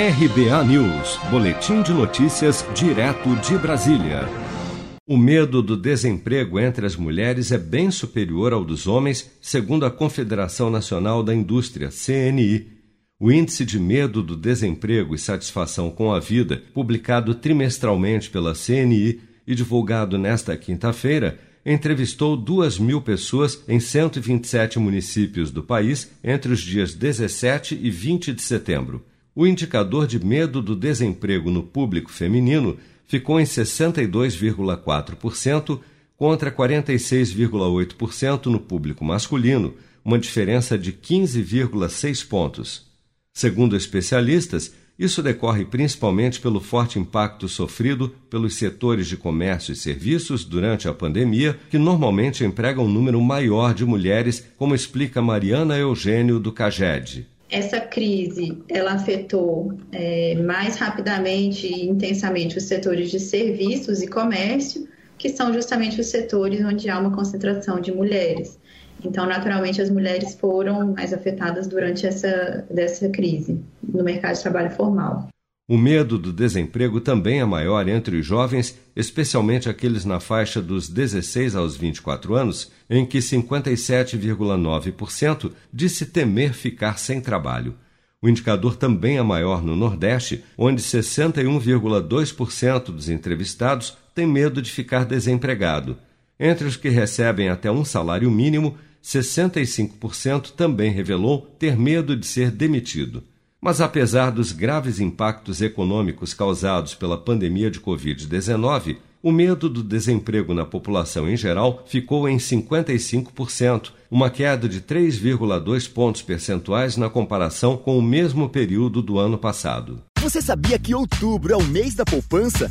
RBA News, Boletim de Notícias, direto de Brasília. O medo do desemprego entre as mulheres é bem superior ao dos homens, segundo a Confederação Nacional da Indústria, CNI. O Índice de Medo do Desemprego e Satisfação com a Vida, publicado trimestralmente pela CNI e divulgado nesta quinta-feira, entrevistou 2 mil pessoas em 127 municípios do país entre os dias 17 e 20 de setembro. O indicador de medo do desemprego no público feminino ficou em 62,4% contra 46,8% no público masculino, uma diferença de 15,6 pontos. Segundo especialistas, isso decorre principalmente pelo forte impacto sofrido pelos setores de comércio e serviços durante a pandemia, que normalmente empregam um número maior de mulheres, como explica Mariana Eugênio do CAGED. Essa crise ela afetou é, mais rapidamente e intensamente os setores de serviços e comércio, que são justamente os setores onde há uma concentração de mulheres. Então, naturalmente, as mulheres foram mais afetadas durante essa dessa crise no mercado de trabalho formal. O medo do desemprego também é maior entre os jovens, especialmente aqueles na faixa dos 16 aos 24 anos, em que 57,9% disse temer ficar sem trabalho. O indicador também é maior no Nordeste, onde 61,2% dos entrevistados têm medo de ficar desempregado. Entre os que recebem até um salário mínimo, 65% também revelou ter medo de ser demitido. Mas apesar dos graves impactos econômicos causados pela pandemia de Covid-19, o medo do desemprego na população em geral ficou em 55%, uma queda de 3,2 pontos percentuais na comparação com o mesmo período do ano passado. Você sabia que outubro é o mês da poupança?